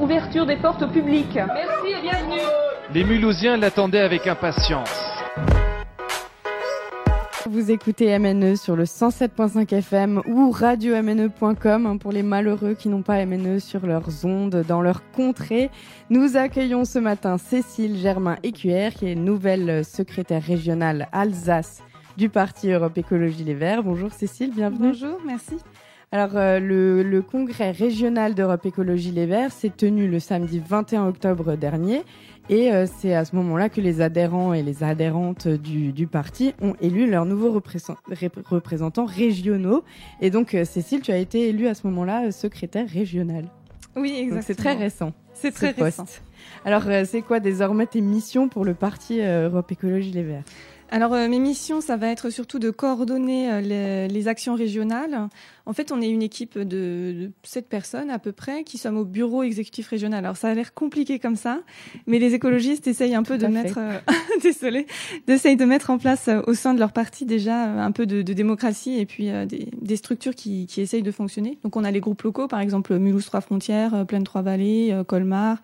Ouverture des portes au public. Merci et bienvenue. Les Mulhousiens l'attendaient avec impatience. Vous écoutez MNE sur le 107.5 FM ou radio-mne.com hein, pour les malheureux qui n'ont pas MNE sur leurs ondes dans leur contrée. Nous accueillons ce matin Cécile Germain Écuère qui est nouvelle secrétaire régionale Alsace du parti Europe Écologie Les Verts. Bonjour Cécile, bienvenue. Bonjour, merci. Alors euh, le, le, congrès régional d'Europe Écologie Les Verts s'est tenu le samedi 21 octobre dernier et euh, c'est à ce moment-là que les adhérents et les adhérentes du, du parti ont élu leurs nouveaux représentants régionaux. Et donc euh, Cécile, tu as été élue à ce moment-là secrétaire régionale. Oui, exactement. C'est très récent. C'est très récent. Alors c'est quoi désormais tes missions pour le parti Europe Écologie Les Verts? Alors euh, mes missions, ça va être surtout de coordonner euh, les, les, actions régionales. En fait, on est une équipe de, de sept personnes à peu près qui sommes au bureau exécutif régional. Alors ça a l'air compliqué comme ça, mais les écologistes essayent un peu de mettre, euh, désolé, d'essayer de mettre en place euh, au sein de leur parti déjà euh, un peu de, de démocratie et puis des, des, structures qui, qui essayent de fonctionner. Donc on a les groupes locaux, par exemple Mulhouse Trois Frontières, Plaine Trois Vallées, Colmar.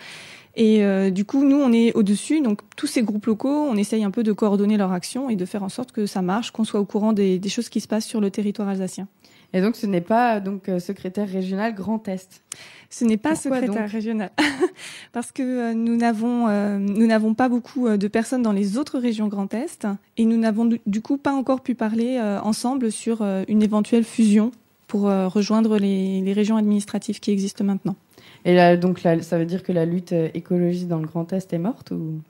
Et euh, du coup, nous, on est au-dessus. Donc, tous ces groupes locaux, on essaye un peu de coordonner leur action et de faire en sorte que ça marche, qu'on soit au courant des, des, choses qui se passent sur le territoire alsacien. Et donc, ce n'est pas donc euh, secrétaire régional Grand Est. Ce n'est pas Pourquoi secrétaire régional parce que euh, nous n'avons euh, nous n'avons pas beaucoup de personnes dans les autres régions Grand Est et nous n'avons du, coup pas encore pu parler ensemble sur une éventuelle fusion pour rejoindre les, les régions administratives qui existent maintenant. Et là, donc, là, ça veut dire que la lutte écologiste dans le Grand Est est morte ou?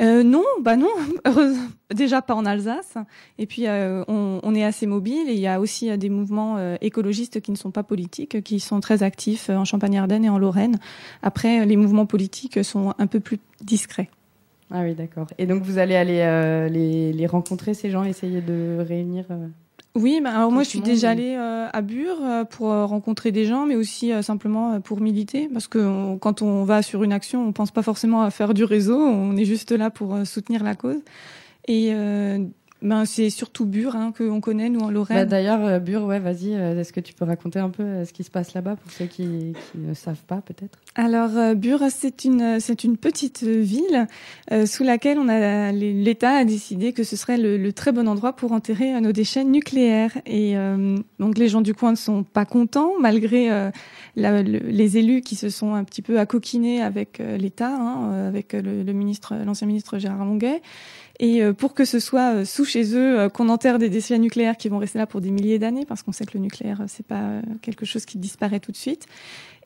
Euh, Non, bah non. Déjà pas en Alsace. Et puis, euh, on, on, est assez mobile. Et il y a aussi euh, des mouvements euh, écologistes qui ne sont pas politiques, qui sont très actifs en Champagne-Ardenne et en Lorraine. Après, les mouvements politiques sont un peu plus discrets. Ah oui, d'accord. Et donc, vous allez aller euh, les, les, rencontrer, ces gens, essayer de réunir oui, bah alors moi je suis déjà allée euh, à Bure euh, pour euh, rencontrer des gens, mais aussi euh, simplement pour militer, parce que on, quand on va sur une action, on pense pas forcément à faire du réseau, on est juste là pour euh, soutenir la cause. Et ben c'est surtout Bure hein, qu'on connaît nous en Lorraine. Bah, D'ailleurs, Bure, ouais, vas-y. Est-ce que tu peux raconter un peu ce qui se passe là-bas pour ceux qui, qui ne savent pas peut-être? Alors Bure, c'est une c'est une petite ville euh, sous laquelle on a l'État a décidé que ce serait le, le, très bon endroit pour enterrer nos déchets nucléaires. Et euh, donc les gens du coin ne sont pas contents malgré euh, la, le, les élus qui se sont un petit peu accoquinés avec l'État, hein, avec le, le ministre l'ancien ministre Gérard Longuet. Et pour que ce soit sous chez eux qu'on enterre des déchets nucléaires qui vont rester là pour des milliers d'années, parce qu'on sait que le nucléaire c'est pas quelque chose qui disparaît tout de suite.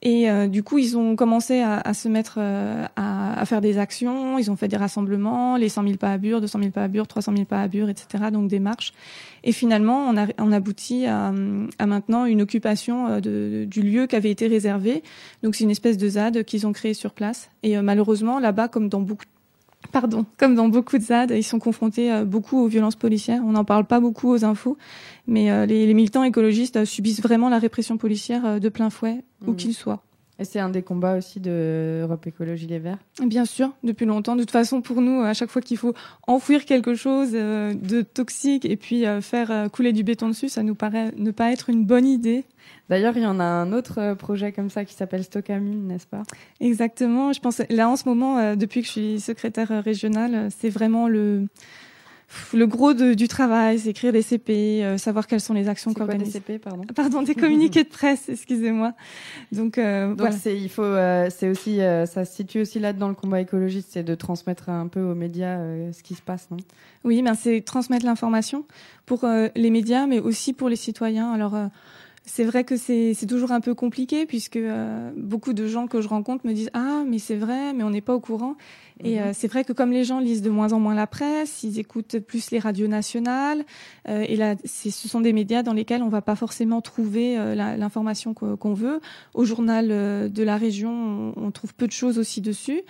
Et euh, du coup, ils ont commencé à, se mettre euh, à, faire des actions. Ils ont fait des rassemblements, les 100 000 pas à Bure, 200 000 pas à Bure, 300 000 pas à Bure, etc. Donc des marches. Et finalement, on, a, on aboutit à, maintenant une occupation du lieu qui avait été réservé. Donc c'est une espèce de ZAD qu'ils ont créé sur place. Et euh, malheureusement, là-bas, comme dans beaucoup Pardon, comme dans beaucoup de ZAD, ils sont confrontés euh, beaucoup aux violences policières. On n'en parle pas beaucoup aux infos, mais euh, les, les, militants écologistes euh, subissent vraiment la répression policière de plein fouet, mmh. où qu'ils soient. Et c'est un des combats aussi de Europe Écologie Les Verts Bien sûr, depuis longtemps. De toute façon, pour nous, à chaque fois qu'il faut enfouir quelque chose de toxique et puis faire couler du béton dessus, ça nous paraît ne pas être une bonne idée. D'ailleurs, il y en a un autre projet comme ça qui s'appelle Stockamine, n'est-ce pas? Exactement. Je pense là en ce moment, euh, depuis que je suis secrétaire régionale, c'est vraiment le le gros de, du travail, c'est écrire des CP, euh, savoir quelles sont les actions qu'organise. Des CP, pardon. Pardon, des communiqués de presse, excusez-moi. Donc, euh, Donc voilà. c'est il faut euh, c'est aussi euh, ça se situe aussi là dans le combat écologiste, c'est de transmettre un peu aux médias euh, ce qui se passe, non? Oui, ben c'est transmettre l'information pour les médias, mais aussi pour les citoyens. Alors c'est vrai que c'est toujours un peu compliqué puisque euh, beaucoup de gens que je rencontre me disent ah mais c'est vrai mais on n'est pas au courant. Et -hmm. euh, c'est vrai que comme les gens lisent de moins en moins la presse ils écoutent plus les radios nationales euh, et là ce sont des médias dans lesquels on va pas forcément trouver l'information qu'on qu veut. Au journal de la région on, on, trouve peu de choses aussi dessus.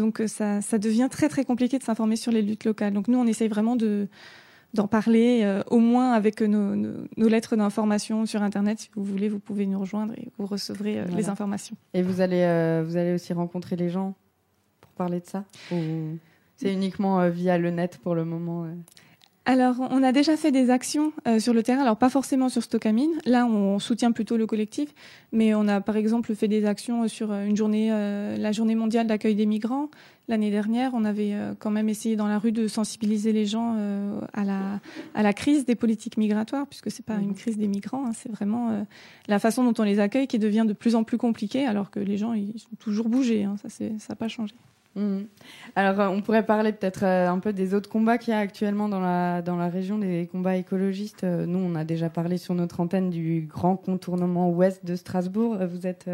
Donc ça, ça devient très très compliqué de s'informer sur les luttes locales. Donc nous on essaye vraiment de d'en parler euh, au moins avec nos, nos, nos lettres d'information sur internet si vous voulez vous pouvez nous rejoindre et vous recevrez euh, voilà. les informations et vous allez euh, vous allez aussi rencontrer les gens pour parler de ça ou c'est uniquement euh, via le net pour le moment euh? Alors, on a déjà fait des actions euh, sur le terrain, alors pas forcément sur Stocamine. Là, on soutient plutôt le collectif, mais on a par exemple fait des actions sur euh, une journée, euh, la journée mondiale d'accueil des migrants. L'année dernière, on avait quand même essayé dans la rue de sensibiliser les gens à la à la crise des politiques migratoires, puisque c'est pas une mhm. crise des migrants, hein, c'est vraiment la façon dont on les accueille qui devient de plus en plus compliquée, alors que les gens ils sont toujours bougés. Hein, ça n'a pas changé. Mhm. Alors, euh, on pourrait parler peut-être euh, un peu des autres combats qu'il y a actuellement dans la, dans la région, des combats écologistes. Euh, nous, on a déjà parlé sur notre antenne du grand contournement ouest de Strasbourg. Vous êtes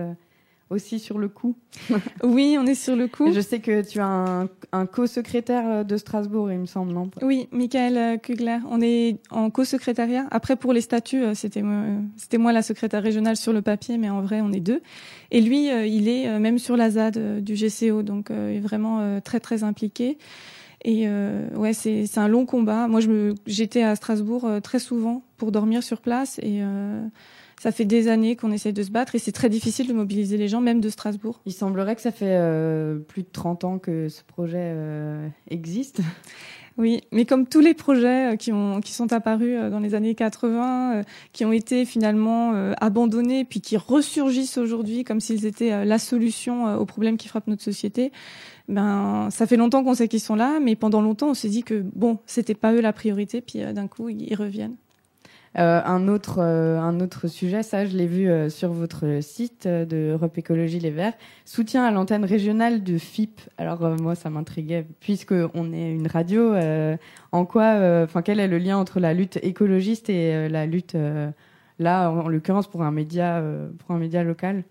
aussi sur le coup. oui, on est sur le coup. Je sais que tu as un, un co-secrétaire euh, de Strasbourg, il me semble, non? Oui, Michael euh, Kugler. On est en co-secrétariat. Après, pour les statuts, euh, c'était moi, c'était moi la secrétaire régionale sur le papier, mais en vrai, on est deux. Et lui, il est même sur la ZAD du GCO, donc il est vraiment très très impliqué. Et ouais, c'est c'est un long combat. Moi, je me j'étais à Strasbourg très souvent pour dormir sur place et ça fait des années qu'on essaie de se battre et c'est très difficile de mobiliser les gens, même de Strasbourg. Il semblerait que ça fait euh, plus de 30 ans que ce projet euh, existe. Oui, mais comme tous les projets euh, qui, ont, qui sont apparus dans les années 80, qui ont été finalement abandonnés, puis qui ressurgissent aujourd'hui comme s'ils étaient la solution aux problèmes qui frappent notre société, ben ça fait longtemps qu'on sait qu'ils sont là, mais pendant longtemps on s'est dit que bon, c'était pas eux la priorité, puis d'un coup ils reviennent. Euh, un autre euh, un autre sujet, ça je l'ai vu euh, sur votre site de Europe Écologie Les Verts, soutien à l'antenne régionale de FIP. Alors moi ça m'intriguait puisque on est une radio. en quoi, enfin quel est le lien entre la lutte écologiste et la lutte là en l'occurrence pour un média pour un média local?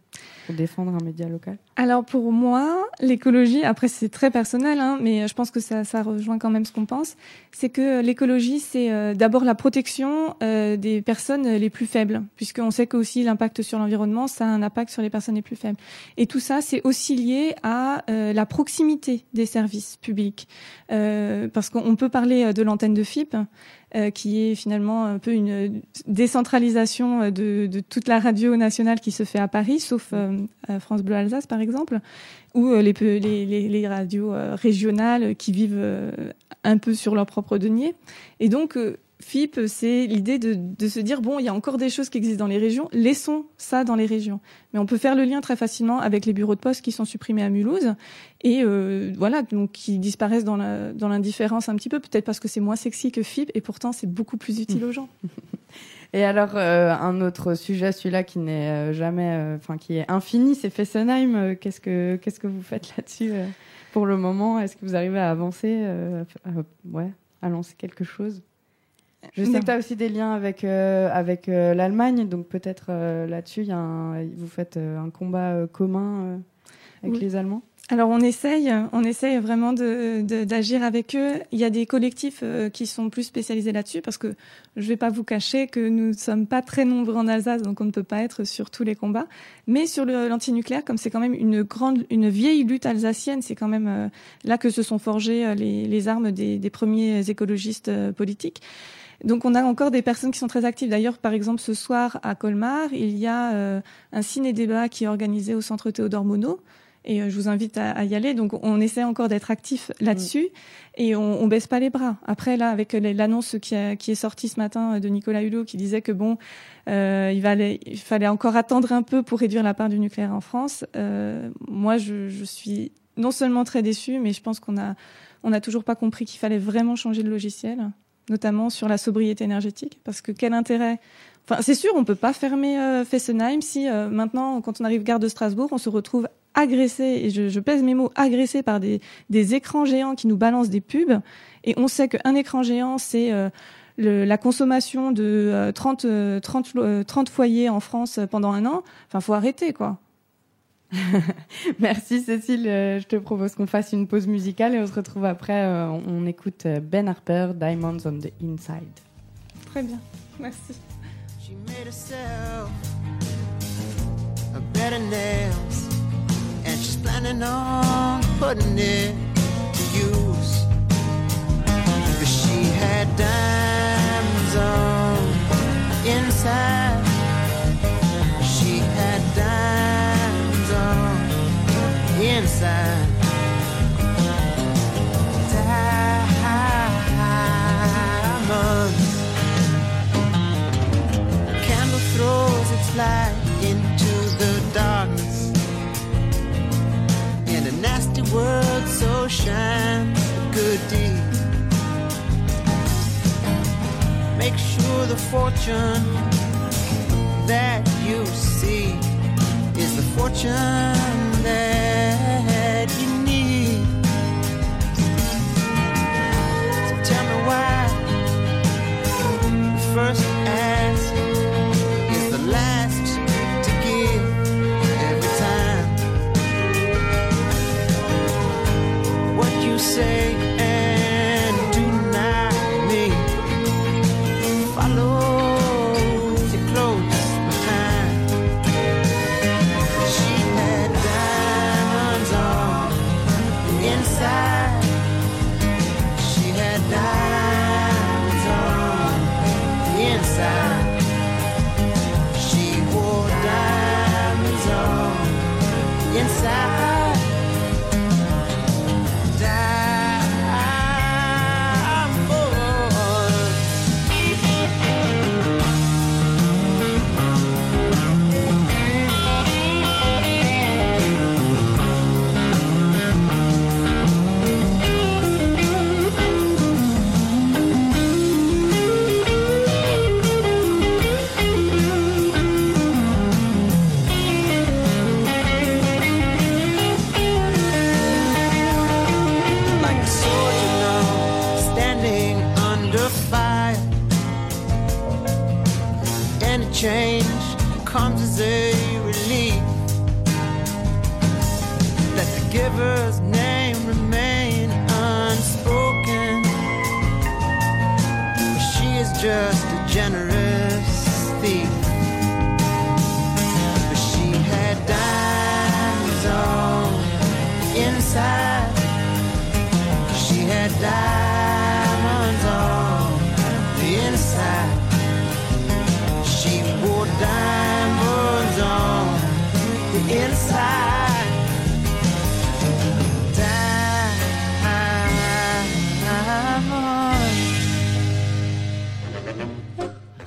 pour défendre un média local Alors pour moi, l'écologie, après c'est très personnel, hein, mais je pense que ça, ça rejoint quand même ce qu'on pense, c'est que l'écologie, c'est euh, d'abord la protection euh, des personnes les plus faibles, puisqu'on sait que aussi l'impact sur l'environnement, ça a un impact sur les personnes les plus faibles. Et tout ça, c'est aussi lié à euh, la proximité des services publics, parce qu'on peut parler de l'antenne de FIP, euh, qui est finalement un peu une décentralisation euh, de, toute la radio nationale qui se fait à Paris, sauf euh, France Bleu Alsace par exemple, ou les, radios régionales qui vivent un peu sur leur propre denier. Et donc FIP, c'est l'idée de, de, se dire bon, il y a encore des choses qui existent dans les régions, laissons ça dans les régions. Mais on peut faire le lien très facilement avec les bureaux de poste qui sont supprimés à Mulhouse et euh, voilà, donc qui disparaissent dans l'indifférence un petit peu, peut-être parce que c'est moins sexy que FIP et pourtant c'est beaucoup plus utile aux gens. Et alors euh, un autre sujet, celui-là qui n'est euh, jamais, enfin qui est infini, c'est Fessenheim. Qu'est-ce que qu'est-ce que vous faites là-dessus pour le moment? Est-ce que vous arrivez à avancer, ouais, à lancer quelque chose? Je sais que tu as aussi des liens avec, euh, avec euh, l'Allemagne, donc peut-être euh, là-dessus, vous faites un combat commun avec les Allemands? Alors on essaye, on essaye vraiment d'agir de, avec eux. Il y a des collectifs qui sont plus spécialisés là-dessus parce que je vais pas vous cacher que nous ne sommes pas très nombreux en Alsace, donc on ne peut pas être sur tous les combats. Mais sur l'antinucléaire, comme c'est quand même une grande, une vieille lutte alsacienne, c'est quand même là que se sont forgées les, les armes des, des premiers écologistes politiques. Donc on a encore des personnes qui sont très actives. D'ailleurs, par exemple, ce soir à Colmar, il y a euh, un ciné-débat qui est organisé au centre Théodore Monod. Et euh, je vous invite à, y aller. Donc, on essaie encore d'être actif là-dessus mm. et on, on baisse pas les bras. Après, là, avec l'annonce qui, qui, est sortie ce matin de Nicolas Hulot, qui disait que bon, euh, il, fallait, il, fallait encore attendre un peu pour réduire la part du nucléaire en France. Euh, moi, je, je, suis non seulement très déçue, mais je pense qu'on a, on a toujours pas compris qu'il fallait vraiment changer le logiciel notamment sur la sobriété énergétique, parce que quel intérêt? Enfin, c'est sûr, on peut pas fermer euh, Fessenheim si euh, maintenant, quand on arrive gare de Strasbourg, on se retrouve agressé, et je, pèse mes mots, agressé par des, des, écrans géants qui nous balancent des pubs, et on sait qu'un écran géant, c'est euh, la consommation de 30, 30, 30 foyers en France pendant un an. Enfin, faut arrêter, quoi. Merci Cécile. Euh, je te propose qu'on fasse une pause musicale et on se retrouve après. Euh, on écoute euh, Ben Harper, Diamonds on the Inside. Très bien. Merci. She made herself a better nails and she's planning on putting it world, so shine a good deed. Make sure the fortune that you see is the fortune that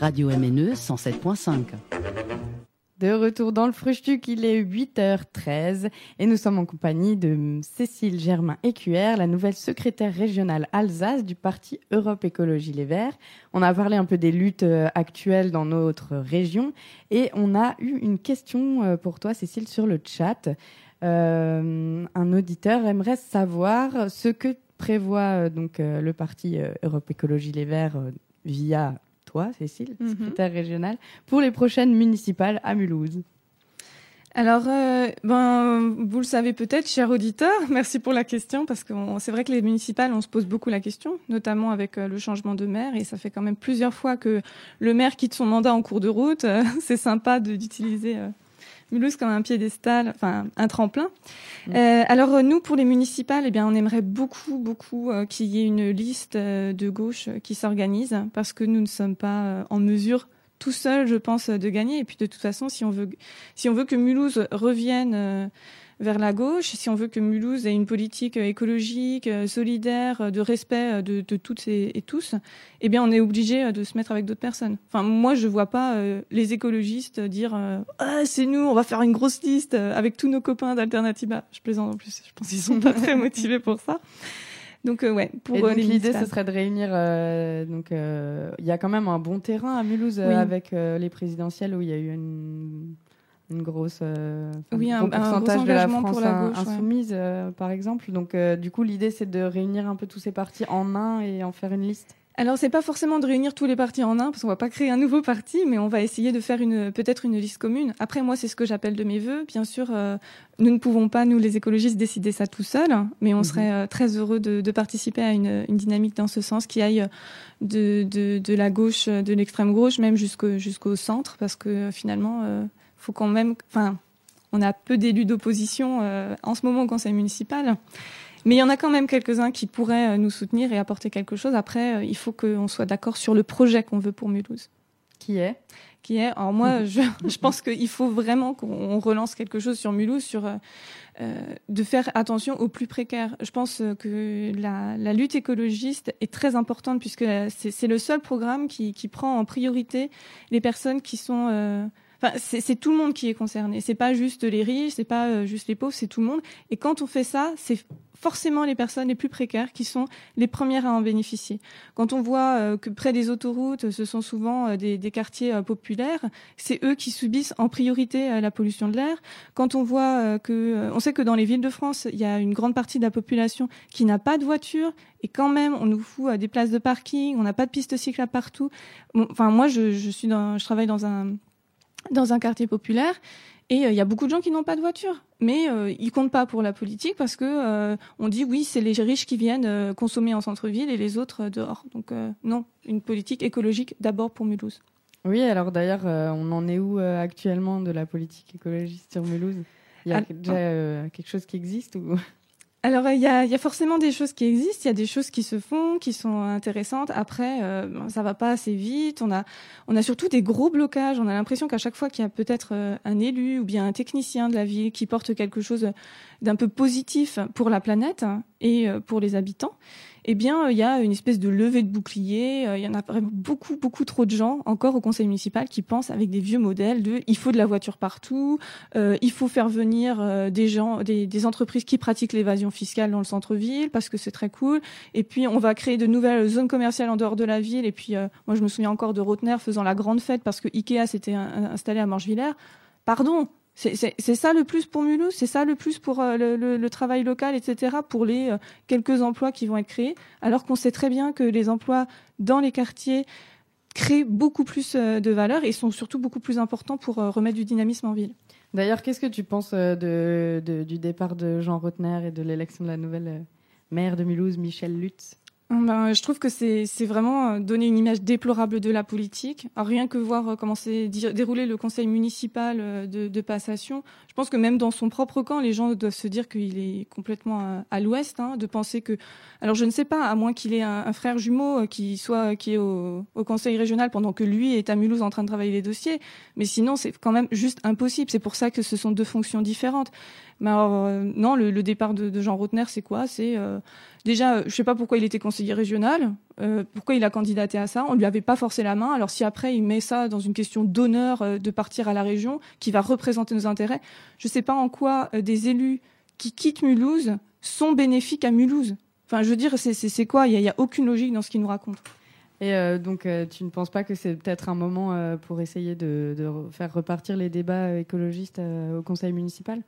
Radio MNE 107.5. De retour dans le Frustuc, il est 8h13 et nous sommes en compagnie de Cécile Germain écuer la nouvelle secrétaire régionale Alsace du parti Europe Écologie Les Verts. On a parlé un peu des luttes euh, actuelles dans notre région et on a eu une question euh, pour toi Cécile sur le chat. Euh, un auditeur aimerait savoir ce que prévoit donc le parti Europe Écologie Les Verts via toi, Cécile, Mhm. secrétaire régionale, pour les prochaines municipales à Mulhouse. Alors, euh, ben, vous le savez peut-être, cher auditeur, merci pour la question, parce que c'est vrai que les municipales, on se pose beaucoup la question, notamment avec euh, le changement de maire, et ça fait quand même plusieurs fois que le maire quitte son mandat en cours de route. Euh, c'est sympa d'utiliser euh, Mulhouse comme un piédestal, enfin un tremplin. Mm. Euh, alors nous, pour les municipales, eh bien, on aimerait beaucoup, beaucoup euh, qu'il y ait une liste euh, de gauche qui s'organise, parce que nous ne sommes pas en mesure tout seul, je pense, de gagner. Et puis de toute façon, si on veut, si on veut que Mulhouse revienne vers la gauche, si on veut que Mulhouse ait une politique euh, écologique, euh, solidaire, euh, de respect de, de toutes et, et tous, eh bien, on est obligé de se mettre avec d'autres personnes. Enfin, moi, je vois pas euh, les écologistes dire euh, ah c'est nous, on va faire une grosse liste avec tous nos copains d'Alternativa. Je plaisante en plus. Je pense qu'ils sont pas très motivés pour ça. Donc euh, ouais, pour Et euh, l'idée, ce serait de réunir. euh, donc, il y a quand même un bon terrain à Mulhouse Oui. avec les présidentielles où il y a eu une, une grosse, euh, Oui, un un- gros un gros pourcentage de la France pour la gauche, ouais. insoumise, euh, par exemple. Donc, euh, du coup, l'idée, c'est de réunir un peu tous ces partis en un et en faire une liste. Alors c'est pas forcément de réunir tous les partis en un parce qu'on va pas créer un nouveau parti, mais on va essayer de faire une peut-être une liste commune. Après moi c'est ce que j'appelle de mes voeux. Bien sûr, euh, nous ne pouvons pas nous les écologistes décider ça tout seuls, mais on Mhm. serait euh, très heureux de, de participer à une, une dynamique dans ce sens qui aille de, de, de la gauche, de l'extrême gauche même jusqu'au jusqu'au centre, parce que euh, finalement euh, faut quand même, enfin on a peu d'élus d'opposition euh, en ce moment au conseil municipal. Mais il y en a quand même quelques-uns qui pourraient euh, nous soutenir et apporter quelque chose. Après, euh, il faut qu'on soit d'accord sur le projet qu'on veut pour Mulhouse. Qui est? Qui est, alors moi, je, je pense qu'il faut vraiment qu'on relance quelque chose sur Mulhouse, sur euh, de faire attention aux plus précaires. Je pense que la, la lutte écologiste est très importante puisque c'est c'est le seul programme qui, qui prend en priorité les personnes qui sont, euh, enfin, c'est tout le monde qui est concerné. C'est pas juste les riches, c'est pas juste les pauvres, c'est tout le monde. Et quand on fait ça, c'est forcément les personnes les plus précaires qui sont les premières à en bénéficier. Quand on voit euh, que près des autoroutes, ce sont souvent euh, des, quartiers euh, populaires, c'est eux qui subissent en priorité la pollution de l'air. Quand on voit que, on sait que dans les villes de France, il y a une grande partie de la population qui n'a pas de voiture et quand même on nous fout des places de parking, on n'a pas de pistes cyclables partout. enfin moi je, je suis dans, je travaille dans un dans un quartier populaire et euh, il y a beaucoup de gens qui n'ont pas de voiture, mais euh, ils comptent pas pour la politique parce que euh, on dit oui, c'est les riches qui viennent consommer en centre-ville et les autres dehors. Donc non, une politique écologique d'abord pour Mulhouse. Oui, alors d'ailleurs, on en est où actuellement de la politique écologiste sur Mulhouse? Il y a déjà quelque chose qui existe ou? Alors il y a, y a, forcément des choses qui existent, il y a des choses qui se font, qui sont intéressantes. Après, euh, ça va pas assez vite. On a, on a surtout des gros blocages. On a l'impression qu'à chaque fois qu'il y a peut-être euh, un élu ou bien un technicien de la ville qui porte quelque chose d'un peu positif pour la planète et euh, pour les habitants, eh bien, il y a une espèce de levée de bouclier. Euh, il y en a vraiment beaucoup, beaucoup trop de gens encore au conseil municipal qui pensent avec des vieux modèles de il faut de la voiture partout, euh, il faut faire venir euh, des gens, des, des, entreprises qui pratiquent l'évasion fiscale dans le centre-ville parce que c'est très cool. Et puis, on va créer de nouvelles zones commerciales en dehors de la ville. Et puis, moi, je me souviens encore de Rotner faisant la grande fête parce que Ikea s'était installé à Morgevillers. Pardon, c'est ça le plus pour Mulhouse, c'est ça le plus pour euh, le, travail local, etc., pour les euh, quelques emplois qui vont être créés, alors qu'on sait très bien que les emplois dans les quartiers créent beaucoup plus euh, de valeur et sont surtout beaucoup plus importants pour remettre du dynamisme en ville. D'ailleurs, qu'est-ce que tu penses du départ de Jean Rotner et de l'élection de la nouvelle maire de Mulhouse, Michel Lutz? Ben, je trouve que c'est vraiment euh, donner une image déplorable de la politique. rien que voir euh, comment s'est déroulé le conseil municipal euh, de, de, passation, je pense que même dans son propre camp, les gens doivent se dire qu'il est complètement à, l'ouest, hein, de penser que. Alors je ne sais pas, à moins qu'il ait un, frère jumeau qui soit qui est au, au, conseil régional pendant que lui est à Mulhouse en train de travailler les dossiers, mais sinon c'est quand même juste impossible. C'est pour ça que ce sont deux fonctions différentes. Mais alors, non, le, départ de, Jean Rotner, c'est quoi? C'est déjà, euh, je sais pas pourquoi il était conseiller régional, euh, pourquoi il a candidaté à ça? On lui avait pas forcé la main. Alors si après il met ça dans une question d'honneur euh, de partir à la région, qui va représenter nos intérêts, je sais pas en quoi des élus qui quittent Mulhouse sont bénéfiques à Mulhouse. Enfin, je veux dire, c'est quoi? Il y, a aucune logique dans ce qu'il nous raconte. Et donc, tu ne penses pas que c'est peut-être un moment pour essayer de, faire repartir les débats écologistes au conseil municipal?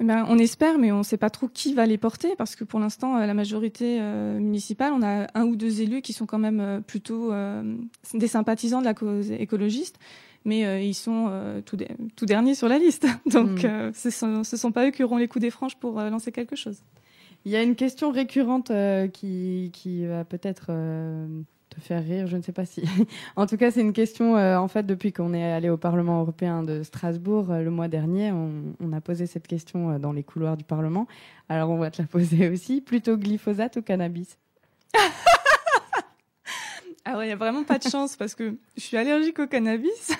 Ben, on espère, mais on ne sait pas trop qui va les porter, parce que pour l'instant, euh, la majorité euh, municipale, on a un ou deux élus qui sont quand même euh, plutôt des sympathisants de la cause écologiste, mais ils sont tout, tout, derniers sur la liste. Donc, mm. ce ne sont, sont, pas eux qui auront les coups des franges pour lancer quelque chose. Il y a une question récurrente qui, qui va peut-être te faire rire, je ne sais pas si. en tout cas, c'est une question, euh, en fait, depuis qu'on est allé au Parlement européen de Strasbourg euh, le mois dernier, on, a posé cette question euh, dans les couloirs du Parlement. Alors, on va te la poser aussi. Plutôt glyphosate ou cannabis? Ah ouais, il n'y a vraiment pas de chance parce que je suis allergique au cannabis.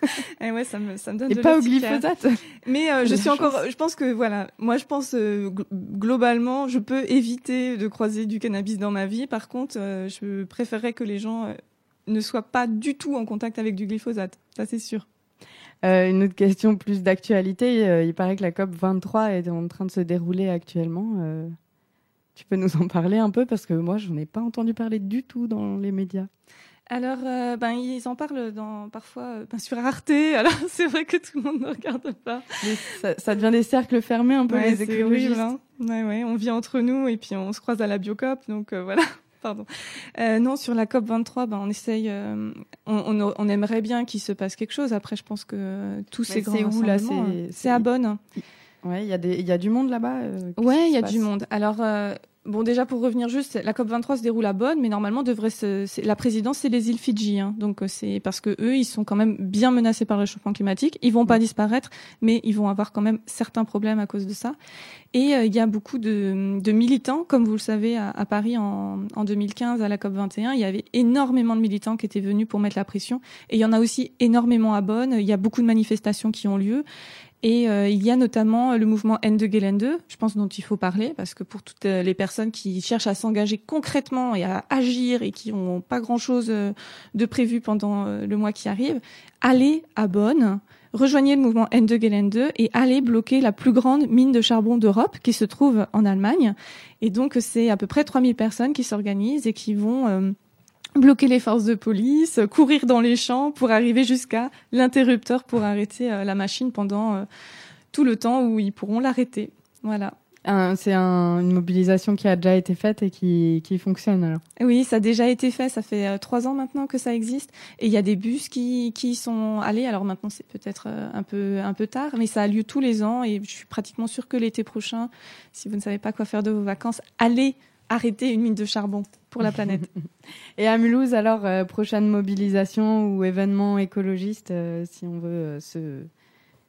Et ouais, ça me, ça me donne Et pas au glyphosate. Mais euh, je suis encore, je pense que voilà, moi je pense euh, globalement, je peux éviter de croiser du cannabis dans ma vie. Par contre, euh, je préférerais que les gens ne soient pas du tout en contact avec du glyphosate. Ça c'est sûr. une autre question plus d'actualité. il paraît que la COP 23 est en train de se dérouler actuellement. Tu peux nous en parler un peu parce que moi, je n'en ai pas entendu parler du tout dans les médias. Alors, euh, ben, ils en parlent dans, parfois euh, ben, sur Arte. Alors, c'est vrai que tout le monde ne regarde pas. ça, devient des cercles fermés un peu, les écologistes. Hein. ouais, ouais, on vit entre nous et puis on se croise à la Biocop. Donc, euh, voilà. Pardon. non, sur la COP 23, ben, on essaye, on, on, aimerait bien qu'il se passe quelque chose. Après, je pense que tous ces grands où, là C'est à Bonn. Ouais, il y, a des, y a du monde là-bas Ouais, il y a du monde. Alors, Bon, déjà pour revenir juste, la COP 23 se déroule à Bonn, mais normalement devrait se, la présidence c'est les îles Fidji, hein. donc euh, c'est parce que eux ils sont quand même bien menacés par le réchauffement climatique. Ils vont pas mm. disparaître, mais ils vont avoir quand même certains problèmes à cause de ça. Et euh, il y a beaucoup de, de, militants, comme vous le savez, à, à Paris en, en, 2015 à la COP 21, il y avait énormément de militants qui étaient venus pour mettre la pression. Et il y en a aussi énormément à Bonn. Il y a beaucoup de manifestations qui ont lieu. Et euh, il y a notamment le mouvement Ende Gelände, je pense dont il faut parler, parce que pour toutes euh, les personnes qui cherchent à s'engager concrètement et à agir et qui n'ont pas grand-chose euh, de prévu pendant le mois qui arrive, allez à Bonn, rejoignez le mouvement Ende Gelände et allez bloquer la plus grande mine de charbon d'Europe qui se trouve en Allemagne. Et donc, c'est à peu près 3000 personnes qui s'organisent et qui vont euh, bloquer les forces de police, courir dans les champs pour arriver jusqu'à l'interrupteur pour arrêter euh, la machine pendant euh, tout le temps où ils pourront l'arrêter. Voilà. C'est un, une mobilisation qui a déjà été faite et qui, qui fonctionne alors. Oui, ça a déjà été fait. Ça fait euh, trois ans maintenant que ça existe. Et il y a des bus qui, qui sont allés. Alors maintenant, c'est peut-être un peu, un peu tard, mais ça a lieu tous les ans. Et je suis pratiquement sûre que l'été prochain, si vous ne savez pas quoi faire de vos vacances, allez arrêter une mine de charbon pour la planète. et à Mulhouse, alors, euh, prochaine mobilisation ou événement écologiste, euh, si on veut euh, se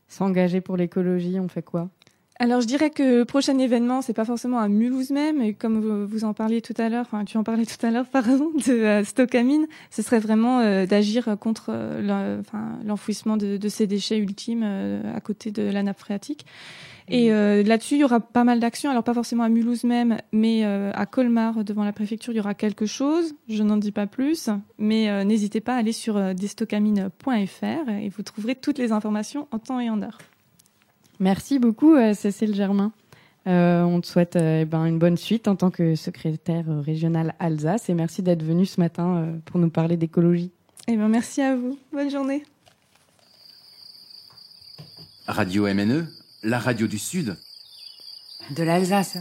s'engager pour l'écologie, on fait quoi? Alors je dirais que le prochain événement, c'est pas forcément à Mulhouse même, et comme vous, vous en parliez tout à l'heure, enfin tu en parlais tout à l'heure, pardon, de Stockamine, ce serait vraiment d'agir contre l'enfouissement de, de ces déchets ultimes à côté de la nappe phréatique. Et euh, là-dessus, il y aura pas mal d'actions. Alors pas forcément à Mulhouse même, mais euh, à Colmar, devant la préfecture, il y aura quelque chose. Je n'en dis pas plus, mais euh, n'hésitez pas à aller sur euh, destocamine.fr et vous trouverez toutes les informations en temps et en heure. Merci beaucoup, euh, Cécile Germain. Euh, on te souhaite euh, eh ben, une bonne suite en tant que secrétaire euh, régional Alsace et merci d'être venu ce matin euh, pour nous parler d'écologie. Eh bien, merci à vous. Bonne journée. Radio MNE, la radio du Sud. De l'Alsace.